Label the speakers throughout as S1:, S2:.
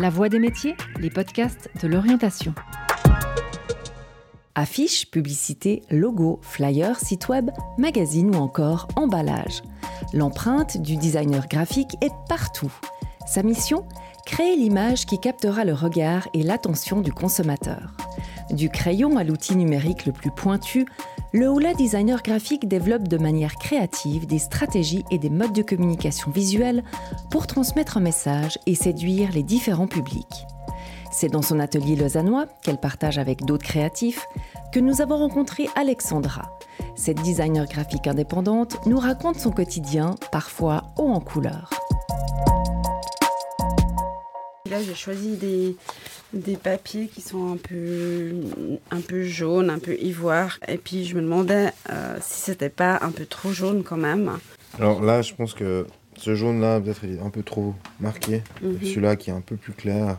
S1: La Voix des métiers, les podcasts de l'orientation. Affiches, publicités, logos, flyers, site web, magazines ou encore emballage. L'empreinte du designer graphique est partout. Sa mission Créer l'image qui captera le regard et l'attention du consommateur. Du crayon à l'outil numérique le plus pointu, le Oula designer graphique développe de manière créative des stratégies et des modes de communication visuelle pour transmettre un message et séduire les différents publics. C'est dans son atelier lausannois, qu'elle partage avec d'autres créatifs, que nous avons rencontré Alexandra. Cette designer graphique indépendante nous raconte son quotidien, parfois haut en couleur.
S2: Là, j'ai choisi des, des papiers qui sont un peu, un peu jaunes, un peu ivoire. Et puis je me demandais euh, si c'était pas un peu trop jaune quand même.
S3: Alors là, je pense que ce jaune-là, peut-être, il est un peu trop marqué.
S2: Mhm.
S3: Celui-là qui est un peu plus clair,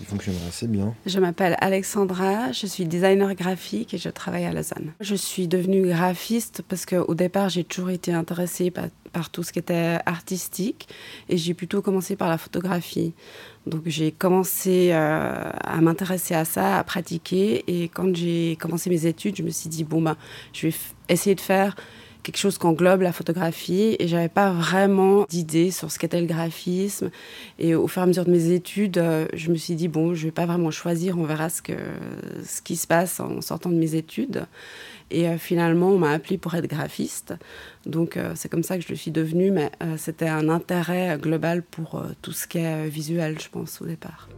S3: il fonctionnerait assez bien.
S2: Je m'appelle Alexandra, je suis designer graphique et je travaille à Lausanne. Je suis devenue graphiste parce qu'au départ, j'ai toujours été intéressée par, par tout ce qui était artistique et j'ai plutôt commencé par la photographie. Donc j'ai commencé euh, à m'intéresser à ça, à pratiquer et quand j'ai commencé mes études, je me suis dit bon ben je vais essayer de faire quelque chose qui englobe la photographie et j'avais pas vraiment d'idée sur ce qu'était le graphisme. Et au fur et à mesure de mes études euh, je me suis dit bon je vais pas vraiment choisir on verra ce que ce qui se passe en sortant de mes études. Et euh, finalement on m'a appelé pour être graphiste. Donc euh, c'est comme ça que je le suis devenue mais c'était un intérêt global pour tout ce qui est visuel je pense au départ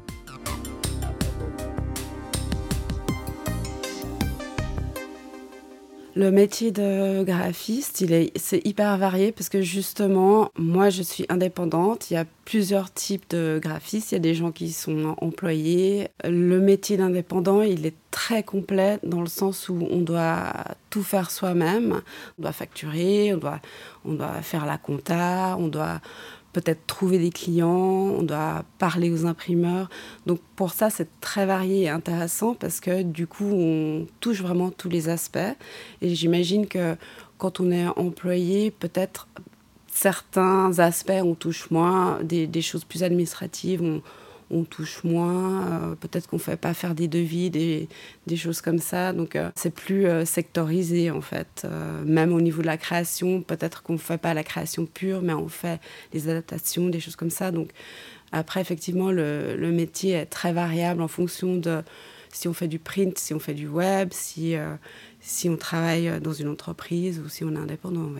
S2: Le métier de graphiste, il est, c'est hyper varié parce que justement, moi, je suis indépendante. Il y a plusieurs types de graphistes. Il y a des gens qui sont employés. Le métier d'indépendant, il est très complet dans le sens où on doit tout faire soi-même. On doit facturer, on doit, on doit faire la compta, on doit peut-être trouver des clients, on doit parler aux imprimeurs. Donc pour ça, c'est très varié et intéressant parce que du coup, on touche vraiment tous les aspects. Et j'imagine que quand on est employé, peut-être certains aspects, on touche moins, des, choses plus administratives, on, on touche moins, euh, peut-être qu'on ne fait pas faire des devis, des, des choses comme ça. Donc euh, c'est plus euh, sectorisé en fait. Même au niveau de la création, peut-être qu'on ne fait pas la création pure, mais on fait des adaptations, des choses comme ça. Donc après, effectivement, le, métier est très variable en fonction de si on fait du print, si on fait du web, si, on travaille dans une entreprise ou si on est indépendant.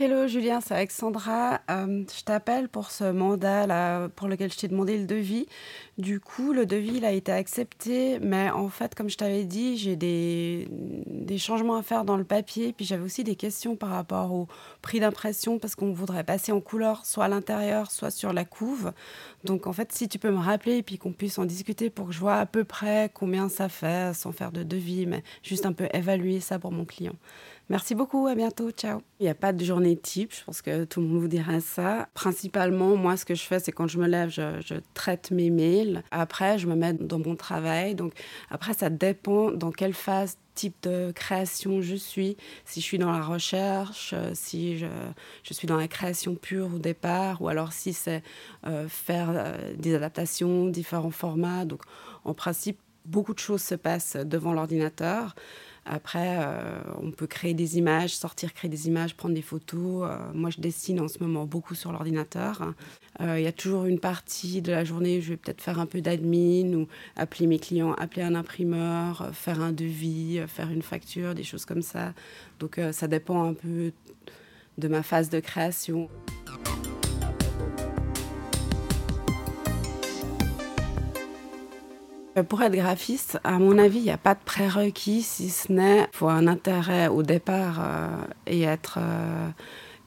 S2: Hello Julien, c'est Alexandra. Euh, je t'appelle pour ce mandat pour lequel je t'ai demandé le devis. Du coup, le devis il a été accepté, mais en fait, comme je t'avais dit, j'ai des, des changements à faire dans le papier. Puis j'avais aussi des questions par rapport au prix d'impression parce qu'on voudrait passer en couleur soit à l'intérieur, soit sur la couve. Donc en fait, si tu peux me rappeler et puis qu'on puisse en discuter pour que je vois à peu près combien ça fait, sans faire de devis, mais juste un peu évaluer ça pour mon client. Merci beaucoup, à bientôt, ciao. Il n'y a pas de journée type, je pense que tout le monde vous dira ça. Principalement, moi, ce que je fais, c'est quand je me lève, je, je, traite mes mails. Après, je me mets dans mon travail. Donc, après, ça dépend dans quelle phase type de création je suis, si je suis dans la recherche, si je, je suis dans la création pure au départ, ou alors si c'est euh, faire euh, des adaptations, différents formats. Donc, en principe, beaucoup de choses se passent devant l'ordinateur. Après, euh, on peut créer des images, sortir, créer des images, prendre des photos. Euh, moi, je dessine en ce moment beaucoup sur l'ordinateur. Euh, il y a toujours une partie de la journée où je vais peut-être faire un peu d'admin ou appeler mes clients, appeler un imprimeur, faire un devis, faire une facture, des choses comme ça. Donc, ça dépend un peu de ma phase de création. Pour être graphiste, à mon avis, il n'y a pas de prérequis si ce n'est faut un intérêt au départ euh, et être euh,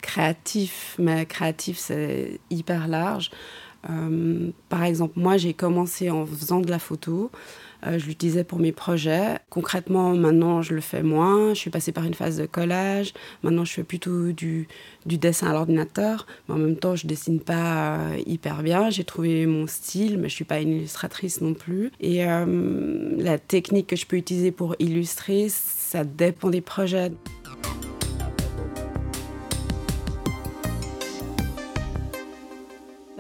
S2: créatif. Mais créatif, c'est hyper large. Euh, par exemple, moi, j'ai commencé en faisant de la photo. Euh, je l'utilisais pour mes projets. Concrètement, maintenant, je le fais moins. Je suis passée par une phase de collage. Maintenant, je fais plutôt du, dessin à l'ordinateur. Mais en même temps, je dessine pas euh, hyper bien. J'ai trouvé mon style, mais je suis pas une illustratrice non plus. Et la technique que je peux utiliser pour illustrer, ça dépend des projets.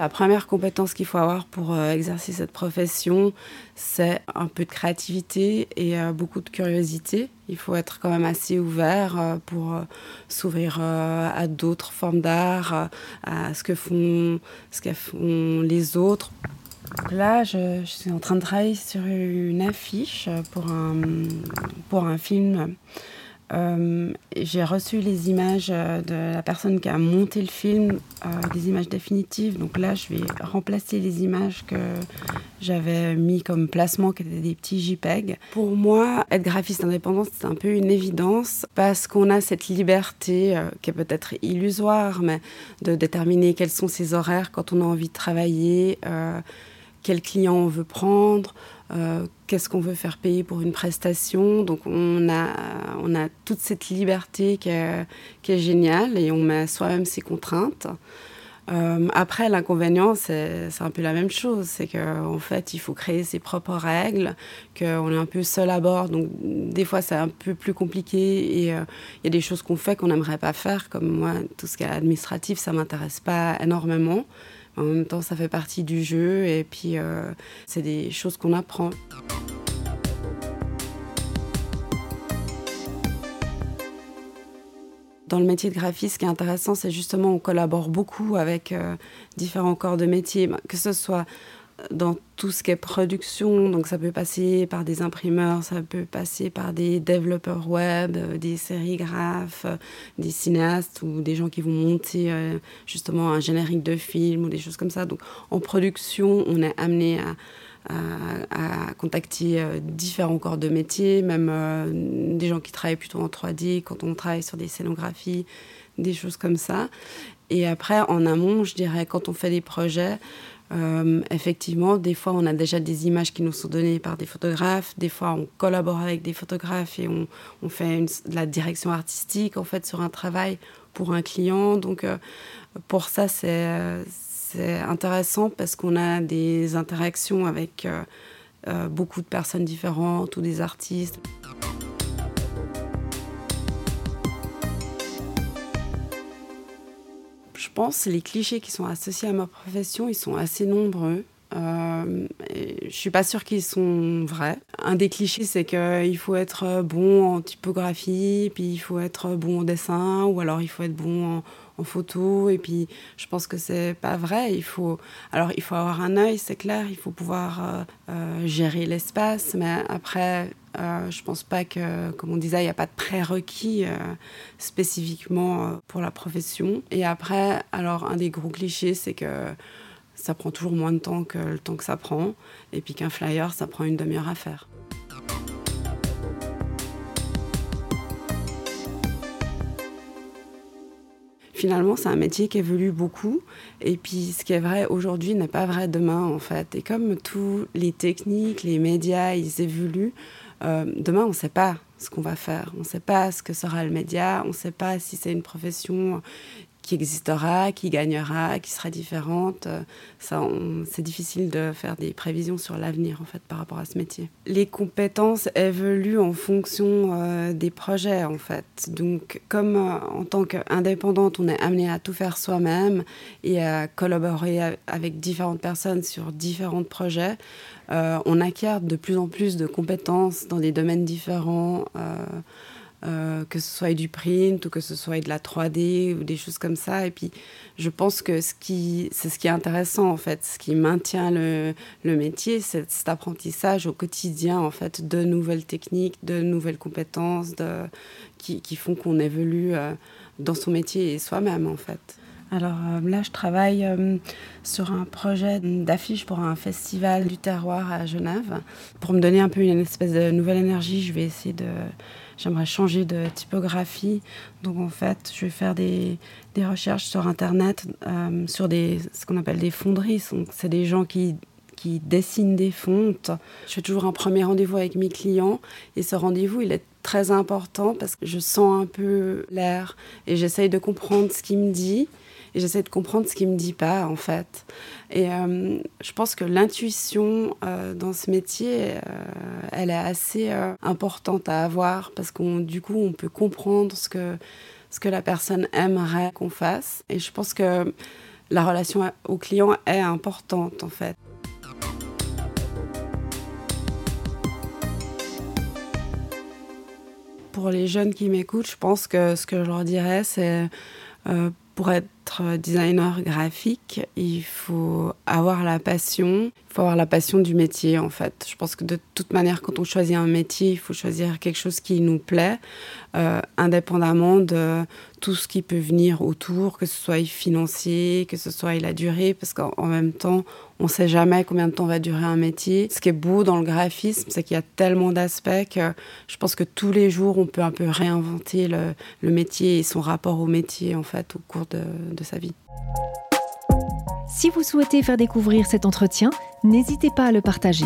S2: La première compétence qu'il faut avoir pour euh, exercer cette profession, c'est un peu de créativité et euh, beaucoup de curiosité. Il faut être quand même assez ouvert euh, pour s'ouvrir à d'autres formes d'art, à ce que font, ce que les autres. Là, je, suis en train de travailler sur une affiche pour un film euh, j'ai reçu les images euh, de la personne qui a monté le film, euh, des images définitives. Donc là, je vais remplacer les images que j'avais mis comme placement, qui étaient des petits JPEG. Pour moi, être graphiste indépendant, c'est un peu une évidence parce qu'on a cette liberté qui est peut-être illusoire, mais de déterminer quels sont ses horaires quand on a envie de travailler, quel client on veut prendre. Euh, qu'est-ce qu'on veut faire payer pour une prestation? Donc on a, on a toute cette liberté qui est, géniale et on met soi-même ses contraintes. Euh, après, l'inconvénient, c'est un peu la même chose. C'est qu'en en fait, il faut créer ses propres règles, qu'on est un peu seul à bord. Donc, des fois, c'est un peu plus compliqué. Et euh, il y a des choses qu'on fait qu'on n'aimerait pas faire. Comme moi, tout ce qui est administratif, ça ne m'intéresse pas énormément. En même temps, ça fait partie du jeu et puis euh, c'est des choses qu'on apprend. Dans le métier de graphiste, ce qui est intéressant, c'est justement on collabore beaucoup avec euh, différents corps de métier, que ce soit dans tout ce qui est production. Donc ça peut passer par des imprimeurs, ça peut passer par des développeurs web, euh, des sérigraphes, euh, des cinéastes ou des gens qui vont monter euh, justement un générique de film ou des choses comme ça. Donc en production, on est amené à, contacter différents corps de métier, même des gens qui travaillent plutôt en 3D quand on travaille sur des scénographies, des choses comme ça. Et après, en amont, je dirais, quand on fait des projets, euh, effectivement, des fois, on a déjà des images qui nous sont données par des photographes. Des fois, on collabore avec des photographes et on, on fait de la direction artistique en fait sur un travail pour un client. Donc, euh, pour ça, c'est intéressant parce qu'on a des interactions avec euh, beaucoup de personnes différentes ou des artistes. Je pense, les clichés qui sont associés à ma profession, ils sont assez nombreux. Euh, je suis pas sûre qu'ils sont vrais. Un des clichés, c'est qu'il faut être bon en typographie, puis il faut être bon en dessin, ou alors il faut être bon en, photo. Et puis, je pense que c'est pas vrai. Il faut, alors, il faut avoir un œil, c'est clair. Il faut pouvoir euh, euh, gérer l'espace. Mais après, euh, je pense pas que, comme on disait, il n'y a pas de prérequis spécifiquement pour la profession. Et après, alors, un des gros clichés, c'est que ça prend toujours moins de temps que le temps que ça prend. Et puis qu'un flyer, ça prend une demi-heure à faire. finalement, c'est un métier qui évolue beaucoup. Et puis, ce qui est vrai aujourd'hui n'est pas vrai demain, en fait. Et comme tous les techniques, les médias, ils évoluent, euh, demain, on ne sait pas ce qu'on va faire. On ne sait pas ce que sera le média. On ne sait pas si c'est une profession qui existera, qui gagnera, qui sera différente. Ça, c'est difficile de faire des prévisions sur l'avenir en fait par rapport à ce métier. Les compétences évoluent en fonction euh, des projets en fait. Donc, comme euh, en tant qu'indépendante, on est amené à tout faire soi-même et à collaborer avec différentes personnes sur différents projets, euh, on acquiert de plus en plus de compétences dans des domaines différents. Euh, que ce soit du print ou que ce soit de la 3D ou des choses comme ça. Et puis, je pense que ce qui, c'est ce qui est intéressant, en fait, ce qui maintient le, le métier, c'est cet apprentissage au quotidien, en fait, de nouvelles techniques, de nouvelles compétences de, qui, font qu'on évolue euh, dans son métier et soi-même, en fait. Alors euh, là, je travaille sur un projet d'affiche pour un festival du terroir à Genève. Pour me donner un peu une espèce de nouvelle énergie, je vais essayer de j'aimerais changer de typographie. Donc en fait, je vais faire des, des recherches sur Internet euh, sur des, ce qu'on appelle des fonderies. C'est des gens qui, qui dessinent des fontes. Je fais toujours un premier rendez-vous avec mes clients et ce rendez-vous, il est très important parce que je sens un peu l'air et j'essaye de comprendre ce qu'il me dit j'essaie de comprendre ce qu'il me dit pas en fait. Et euh, je pense que l'intuition euh, dans ce métier, euh, elle est assez importante à avoir parce qu'on du coup on peut comprendre ce que ce que la personne aimerait qu'on fasse. Et je pense que la relation au client est importante en fait. Pour les jeunes qui m'écoutent, je pense que ce que je leur dirais, c'est euh, pour être designer graphique, il faut avoir la passion, il faut avoir la passion du métier en fait. Je pense que de toute manière, quand on choisit un métier, il faut choisir quelque chose qui nous plaît, euh, indépendamment de tout ce qui peut venir autour, que ce soit financier, que ce soit la durée, parce qu'en même temps, on ne sait jamais combien de temps va durer un métier. Ce qui est beau dans le graphisme, c'est qu'il y a tellement d'aspects que je pense que tous les jours, on peut un peu réinventer le, métier et son rapport au métier en fait au cours de, de sa vie.
S1: Si vous souhaitez faire découvrir cet entretien, n'hésitez pas à le partager.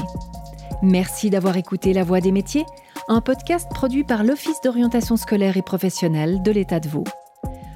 S1: Merci d'avoir écouté La Voix des métiers, un podcast produit par l'Office d'orientation scolaire et professionnelle de l'État de Vaud.